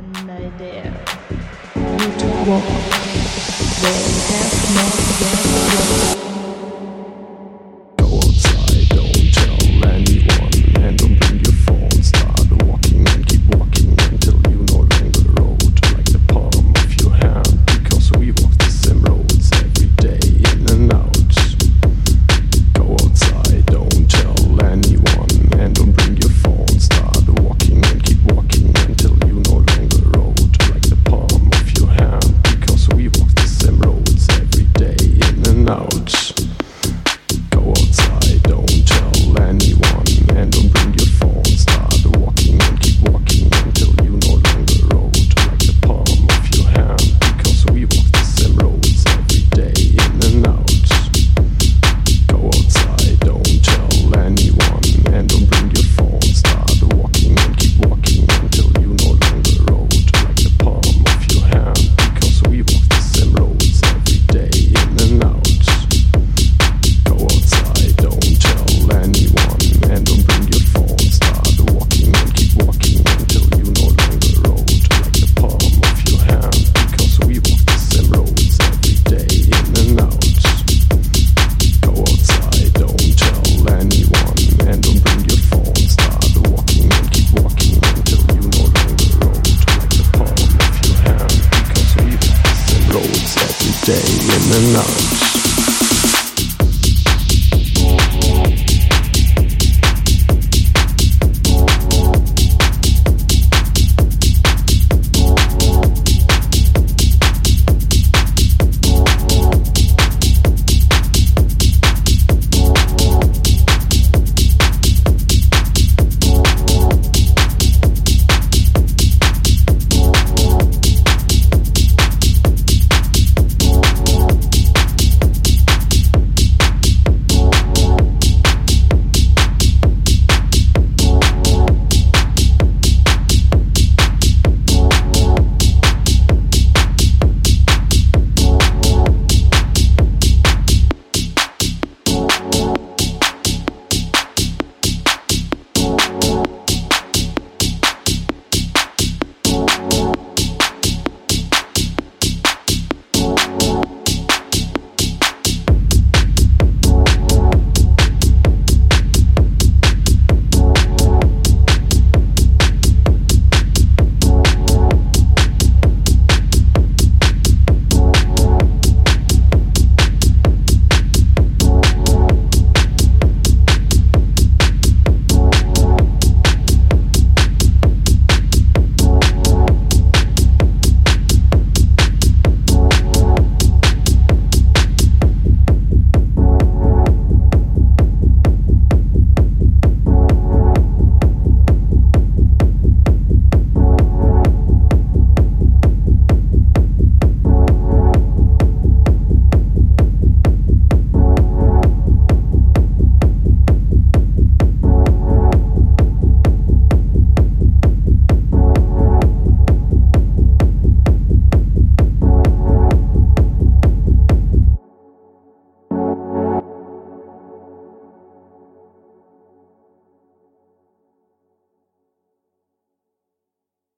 an idea. You to walk, they have not yet walked. day and the night.